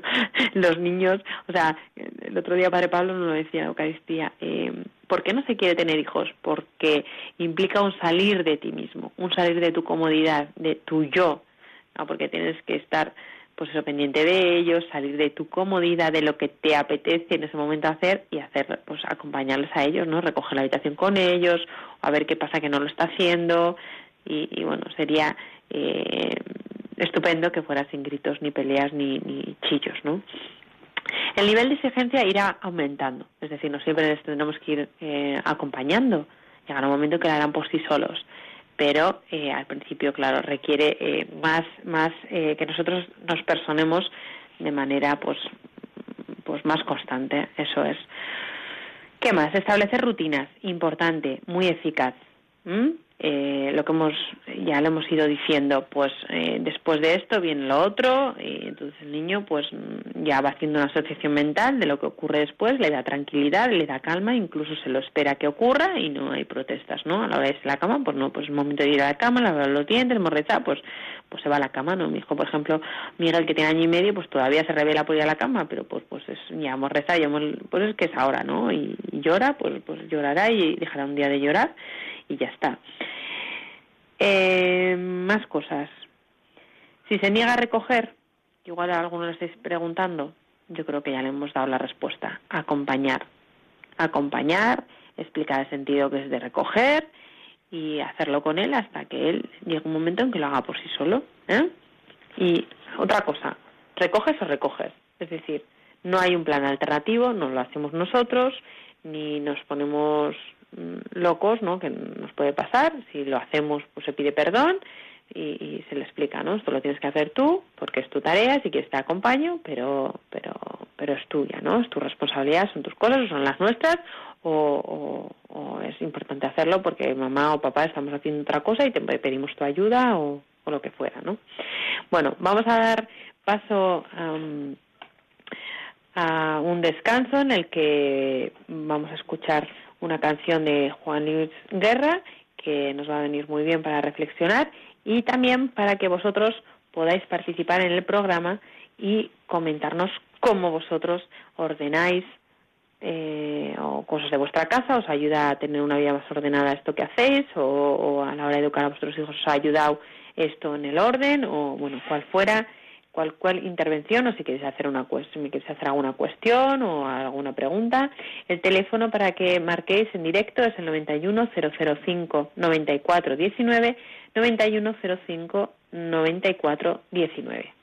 Speaker 1: los niños, o sea, el otro día Padre Pablo nos lo decía en Eucaristía, eh, ¿por qué no se quiere tener hijos? Porque implica un salir de ti mismo, un salir de tu comodidad, de tu yo, ¿no? Porque tienes que estar pues eso, pendiente de ellos, salir de tu comodidad, de lo que te apetece en ese momento hacer y hacer, pues acompañarles a ellos, ¿no? Recoger la habitación con ellos, a ver qué pasa que no lo está haciendo y, bueno, sería eh, estupendo que fuera sin gritos, ni peleas, ni, ni chillos, ¿no? El nivel de exigencia irá aumentando, es decir, no siempre les tendremos que ir eh, acompañando. Llegará un momento que lo harán por sí solos pero eh, al principio, claro, requiere eh, más, más eh, que nosotros nos personemos de manera, pues, pues más constante. Eso es. ¿Qué más? Establecer rutinas, importante, muy eficaz eh, lo que hemos ya le hemos ido diciendo pues eh, después de esto viene lo otro y entonces el niño pues ya va haciendo una asociación mental de lo que ocurre después le da tranquilidad le da calma incluso se lo espera que ocurra y no hay protestas no a la hora de irse a la cama pues no pues es momento de ir a la cama lavar los dientes morreza pues pues se va a la cama no mi hijo por ejemplo Miguel que tiene año y medio pues todavía se revela por ir a la cama pero pues pues es ya hemos rezado ya pues es que es ahora no y, y llora pues pues llorará y dejará un día de llorar y ya está. Eh, más cosas. Si se niega a recoger, igual a algunos le estáis preguntando, yo creo que ya le hemos dado la respuesta. Acompañar. Acompañar, explicar el sentido que es de recoger y hacerlo con él hasta que él llegue un momento en que lo haga por sí solo. ¿eh? Y otra cosa, recoges o recoges. Es decir, no hay un plan alternativo, no lo hacemos nosotros, ni nos ponemos locos, ¿no? Que nos puede pasar. Si lo hacemos, pues se pide perdón y, se le explica, ¿no? Esto lo tienes que hacer tú porque es tu tarea, si quieres te acompaño, pero, pero, pero es tuya, ¿no? Es tu responsabilidad, son tus cosas, son las nuestras, o, es importante hacerlo porque mamá o papá estamos haciendo otra cosa y te pedimos tu ayuda o, lo que fuera, ¿no? Bueno, vamos a dar paso a un descanso en el que vamos a escuchar una canción de Juan Luis Guerra que nos va a venir muy bien para reflexionar y también para que vosotros podáis participar en el programa y comentarnos cómo vosotros ordenáis eh, o cosas de vuestra casa, os ayuda a tener una vida más ordenada esto que hacéis o, a la hora de educar a vuestros hijos os ha ayudado esto en el orden o bueno, cual fuera cual, cual intervención o si queréis hacer una si queréis hacer alguna cuestión o alguna pregunta. El teléfono para que marquéis en directo es el 91005 9419 9105 9419.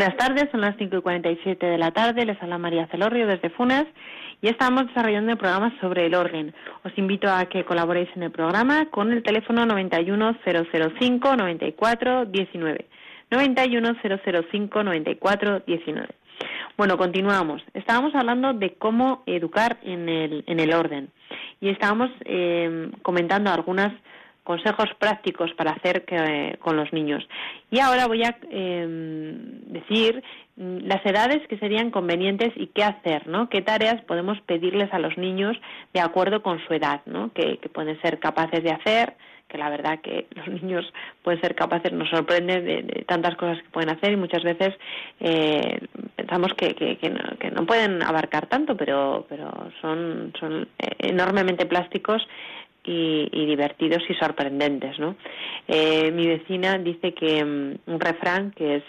Speaker 1: Buenas tardes, son las 5 y 47 de la tarde. Les habla María Celorrio desde Funes y estamos desarrollando el programa sobre el orden. Os invito a que colaboréis en el programa con el teléfono 91005 94 19. 91005 94 19. Bueno, continuamos. Estábamos hablando de cómo educar en el, en el orden y estábamos eh, comentando algunas consejos prácticos para hacer que- con los niños. Y ahora voy a eh, decir mm, las edades que serían convenientes y qué hacer, ¿no? Qué tareas podemos pedirles a los niños de acuerdo con su edad, ¿no? Que, que pueden ser capaces de hacer, que la verdad que los niños pueden ser capaces, nos sorprende de, de tantas cosas que pueden hacer y muchas veces eh, pensamos que, que, que no, que no pueden abarcar tanto, pero, pero son, son eh, enormemente plásticos y, y divertidos y sorprendentes, ¿no? Eh, mi vecina dice que mm, un refrán que es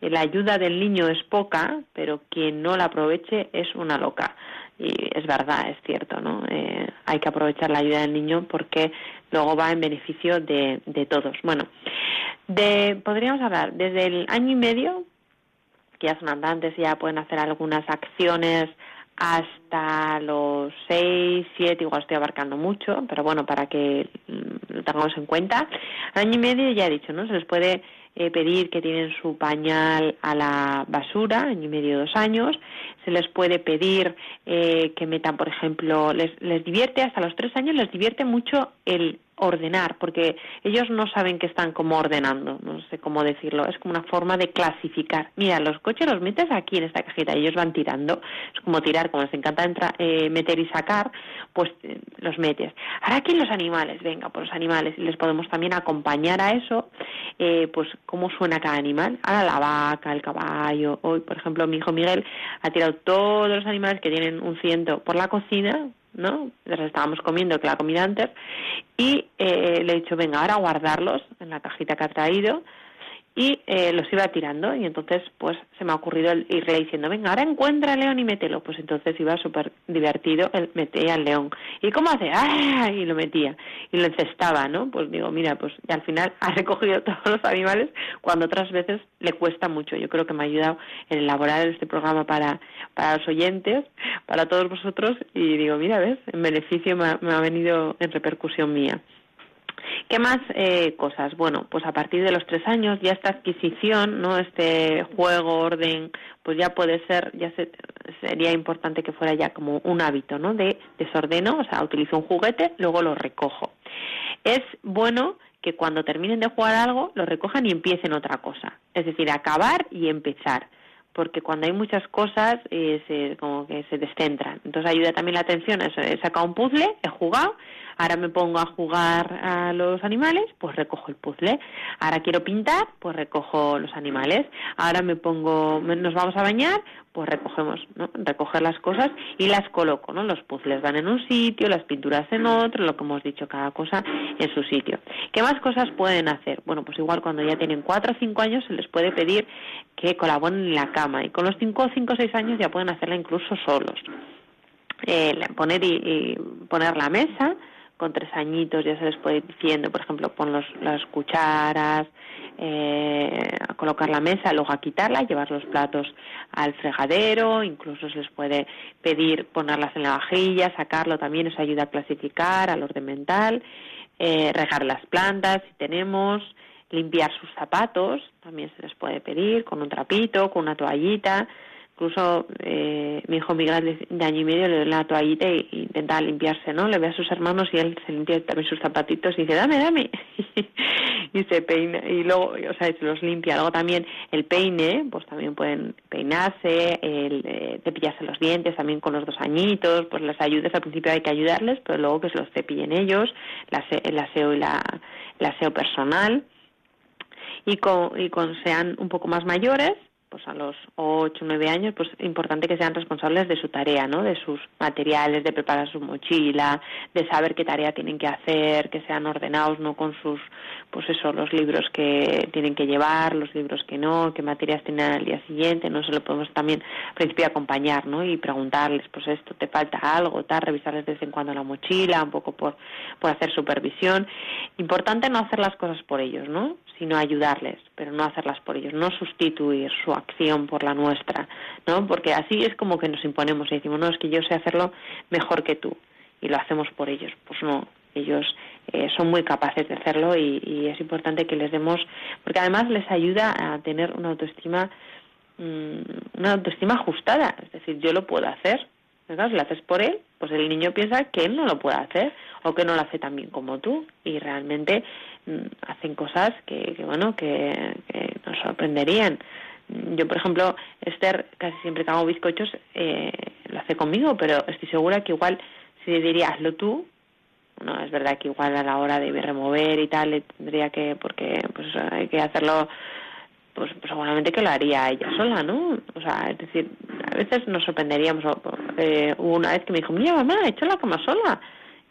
Speaker 1: la ayuda del niño es poca, pero quien no la aproveche es una loca. Y es verdad, es cierto, ¿no? Eh, hay que aprovechar la ayuda del niño porque luego va en beneficio de, de todos. Bueno, de, podríamos hablar desde el año y medio, que ya son andantes ya pueden hacer algunas acciones hasta los seis, siete, igual estoy abarcando mucho, pero bueno, para que mm, lo tengamos en cuenta. Año y medio ya he dicho, ¿no? Se les puede eh, pedir que tienen su pañal a la basura, año y medio, dos años. Se les puede pedir eh, que metan, por ejemplo, les, les divierte, hasta los tres años les divierte mucho el ordenar, porque ellos no saben que están como ordenando, no sé cómo decirlo, es como una forma de clasificar. Mira, los coches los metes aquí en esta cajita y ellos van tirando, es como tirar, como les encanta entra- eh, meter y sacar, pues eh, los metes. Ahora aquí los animales, venga, pues los animales, les podemos también acompañar a eso, eh, pues cómo suena cada animal. Ahora la vaca, el caballo, hoy, por ejemplo, mi hijo Miguel ha tirado todos los animales que tienen un ciento por la cocina, ¿no? Estábamos comiendo, que la comida antes, y eh, le he dicho, venga, ahora guardarlos en la cajita que ha traído, y eh, los iba tirando, y entonces, pues, se me ha ocurrido el irle diciendo, venga, ahora encuentra al león y mételo. Pues entonces iba súper divertido, él metía al león. ¿Y cómo hace? ¡Ah! Y lo metía, y lo encestaba, ¿no? Pues digo, mira, pues, al final ha recogido todos los animales, cuando otras veces le cuesta mucho. Yo creo que me ha ayudado en elaborar este programa para, para los oyentes, para todos vosotros, y digo, mira, ¿ves? En beneficio me ha venido en repercusión mía. ¿Qué más eh, cosas? Bueno, pues a partir de los tres años ya esta adquisición, no, este juego, orden, pues ya puede ser, ya se- sería importante que fuera ya como un hábito, ¿no? De desordeno, o sea, utilizo un juguete, luego lo recojo. Es bueno que cuando terminen de jugar algo lo recojan y empiecen otra cosa, es decir, acabar y empezar porque cuando hay muchas cosas eh, se, como que se descentran. Entonces ayuda también la atención. Eso, he sacado un puzzle, he jugado, ahora me pongo a jugar a los animales, pues recojo el puzzle. Ahora quiero pintar, pues recojo los animales. Ahora me pongo, nos vamos a bañar, pues recogemos, ¿no? Recoger las cosas y las coloco, ¿no? Los puzzles van en un sitio, las pinturas en otro, lo que hemos dicho, cada cosa en su sitio. ¿Qué más cosas pueden hacer? Bueno, pues igual cuando ya tienen cuatro o cinco años se les puede pedir que colaboren en la cama y con los cinco, cinco o seis años ya pueden hacerla incluso solos. Eh, poner y poner la mesa con tres añitos ya se les puede ir diciendo, por ejemplo, pon los, las cucharas, eh, colocar la mesa, luego a quitarla, llevar los platos al fregadero, incluso se les puede pedir ponerlas en la vajilla, sacarlo también, eso ayuda a clasificar, al orden mental, eh, regar las plantas si tenemos, limpiar sus zapatos, también se les puede pedir con un trapito, con una toallita, incluso eh, mi hijo Miguel de año y medio le doy la toallita e intenta limpiarse, ¿no? Le ve a sus hermanos y él se limpia también sus zapatitos y dice, dame, dame. y se peina, y luego, o sea, se los limpia. Luego también el peine, pues también pueden peinarse, el, eh, cepillarse los dientes también con los dos añitos, pues les ayudes, al principio hay que ayudarles, pero luego que se los cepillen ellos, el aseo y la, aseo personal. Y con, y con sean un poco más mayores, pues a los 8 o 9 años, pues importante que sean responsables de su tarea, ¿no? De sus materiales, de preparar su mochila, de saber qué tarea tienen que hacer, que sean ordenados, ¿no? Con sus, pues eso, los libros que tienen que llevar, los libros que no, qué materias tienen al día siguiente, ¿no? Se lo podemos también al principio acompañar, ¿no? Y preguntarles, pues esto te falta algo, tal, revisarles de vez en cuando la mochila, un poco por, por hacer supervisión. Importante no hacer las cosas por ellos, ¿no? Sino ayudarles, pero no hacerlas por ellos, no sustituir su acción por la nuestra, ¿no? Porque así es como que nos imponemos y decimos, no, es que yo sé hacerlo mejor que tú y lo hacemos por ellos. Pues no, ellos eh, son muy capaces de hacerlo y, es importante que les demos, porque además les ayuda a tener una autoestima, mm, una autoestima ajustada, es decir, yo lo puedo hacer, ¿verdad? Si lo haces por él, pues el niño piensa que él no lo puede hacer o que no lo hace tan bien como tú y realmente hacen cosas que, bueno, que, que nos sorprenderían. Yo, por ejemplo, Esther, casi siempre que hago bizcochos, eh, lo hace conmigo, pero estoy segura que igual si le diría hazlo tú, no, es verdad que igual a la hora de remover y tal, le tendría que, porque pues hay que hacerlo, pues, pues seguramente que lo haría ella sola, ¿no? O sea, es decir, a veces nos sorprenderíamos. Eh, una vez que me dijo, mira mamá, he hecho la cama sola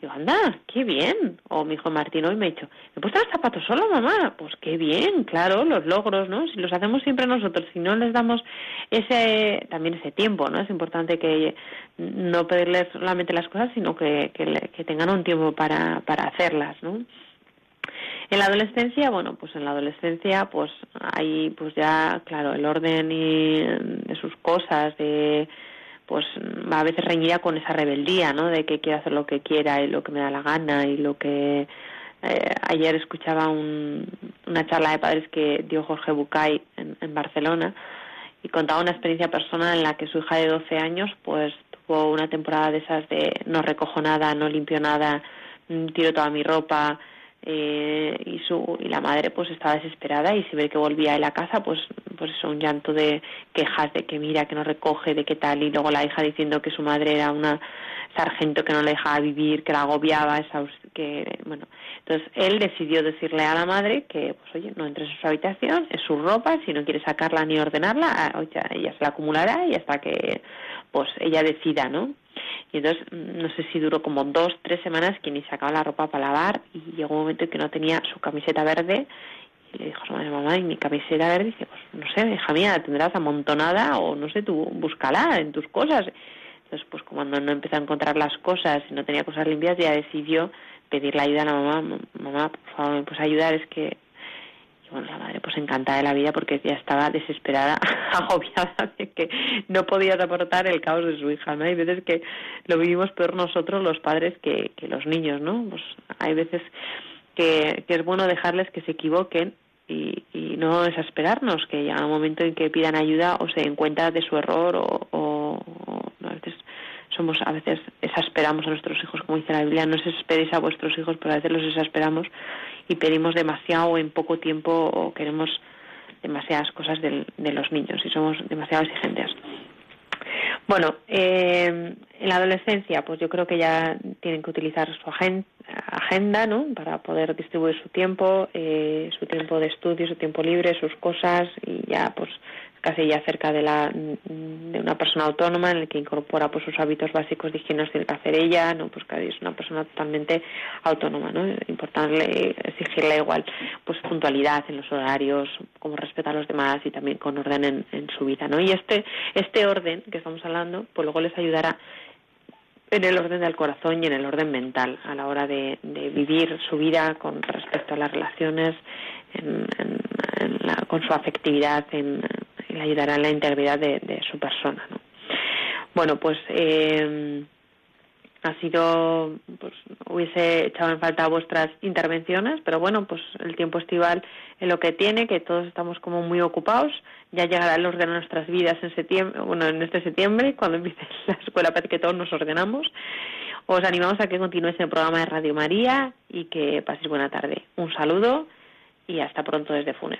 Speaker 1: Digo, anda, qué bien. O mi hijo Martín hoy me ha dicho, ¿me he puesto los zapatos solo, mamá? Pues qué bien, claro, los logros, ¿no? Si los hacemos siempre nosotros, si no les damos ese, también ese tiempo, ¿no? Es importante que no pedirles solamente las cosas, sino que, que, tengan un tiempo para, para hacerlas, ¿no? En la adolescencia, bueno, pues en la adolescencia, pues hay, pues ya, claro, el orden y de sus cosas, de pues a veces reñida con esa rebeldía, ¿no? De que quiero hacer lo que quiera y lo que me da la gana y lo que eh, ayer escuchaba una charla de padres que dio Jorge Bucay en, Barcelona y contaba una experiencia personal en la que su hija de 12 años pues tuvo una temporada de esas de no recojo nada, no limpio nada, mm, tiro toda mi ropa, eh, y su y la madre pues estaba desesperada y si ve que volvía a la casa pues pues eso un llanto de quejas de que mira que no recoge de qué tal y luego la hija diciendo que su madre era una sargento que no le dejaba vivir que la agobiaba esa que bueno. Entonces él decidió decirle a la madre que pues oye no entres en su habitación es su ropa si no quiere sacarla ni ordenarla ah, ella se la acumulará y hasta que pues ella decida no y entonces, no sé si duró como dos, tres semanas que ni sacaba la ropa para lavar y llegó un momento en que no tenía su camiseta verde y le dijo a su madre, mamá, ¿y mi camiseta verde? Dice, pues no sé, hija mía, la tendrás amontonada o no sé, tú búscala en tus cosas. Entonces, pues cuando no empezó a encontrar las cosas y no tenía cosas limpias, ya decidió pedirle ayuda a la mamá, mamá, por favor, pues ayudar, es que bueno, la madre pues encantada de la vida porque ya estaba desesperada, agobiada de que no podía soportar el caos de su hija, ¿no? Hay veces que lo vivimos peor nosotros los padres que, que los niños, ¿no? Pues hay veces que, que es bueno dejarles que se equivoquen y, y no desesperarnos, que llega un momento en que pidan ayuda o se den cuenta de su error o, o, somos a veces exasperamos a nuestros hijos, como dice la Biblia, no desesperéis a vuestros hijos, pero a veces los exasperamos y pedimos demasiado en poco tiempo o queremos demasiadas cosas de los niños y somos demasiado exigentes. Bueno, eh, en la adolescencia, pues yo creo que ya tienen que utilizar su agenda, ¿no? Para poder distribuir su tiempo, eh, su tiempo de estudio, su tiempo libre, sus cosas y ya, pues casi ya cerca de, la, de una persona autónoma en el que incorpora pues sus hábitos básicos de higiene tiene que hacer ella, no pues casi es una persona totalmente autónoma, ¿no? Importante exigirle igual pues puntualidad en los horarios, como respetar a los demás y también con orden en, en su vida, ¿no? Y este este orden que estamos hablando, pues luego les ayudará en el orden del corazón y en el orden mental a la hora de, de vivir su vida con respecto a las relaciones en, en, con su afectividad, en, en ayudar a la integridad de, de su persona. ¿no? Bueno, pues eh, ha sido, pues hubiese echado en falta vuestras intervenciones, pero bueno, pues el tiempo estival es lo que tiene, que todos estamos como muy ocupados. Ya llegará el orden de nuestras vidas en septiembre, bueno, en este septiembre, cuando empiece la escuela, parece que todos nos ordenamos. Os animamos a que continuéis el programa de Radio María y que paséis buena tarde. Un saludo y hasta pronto desde Funes.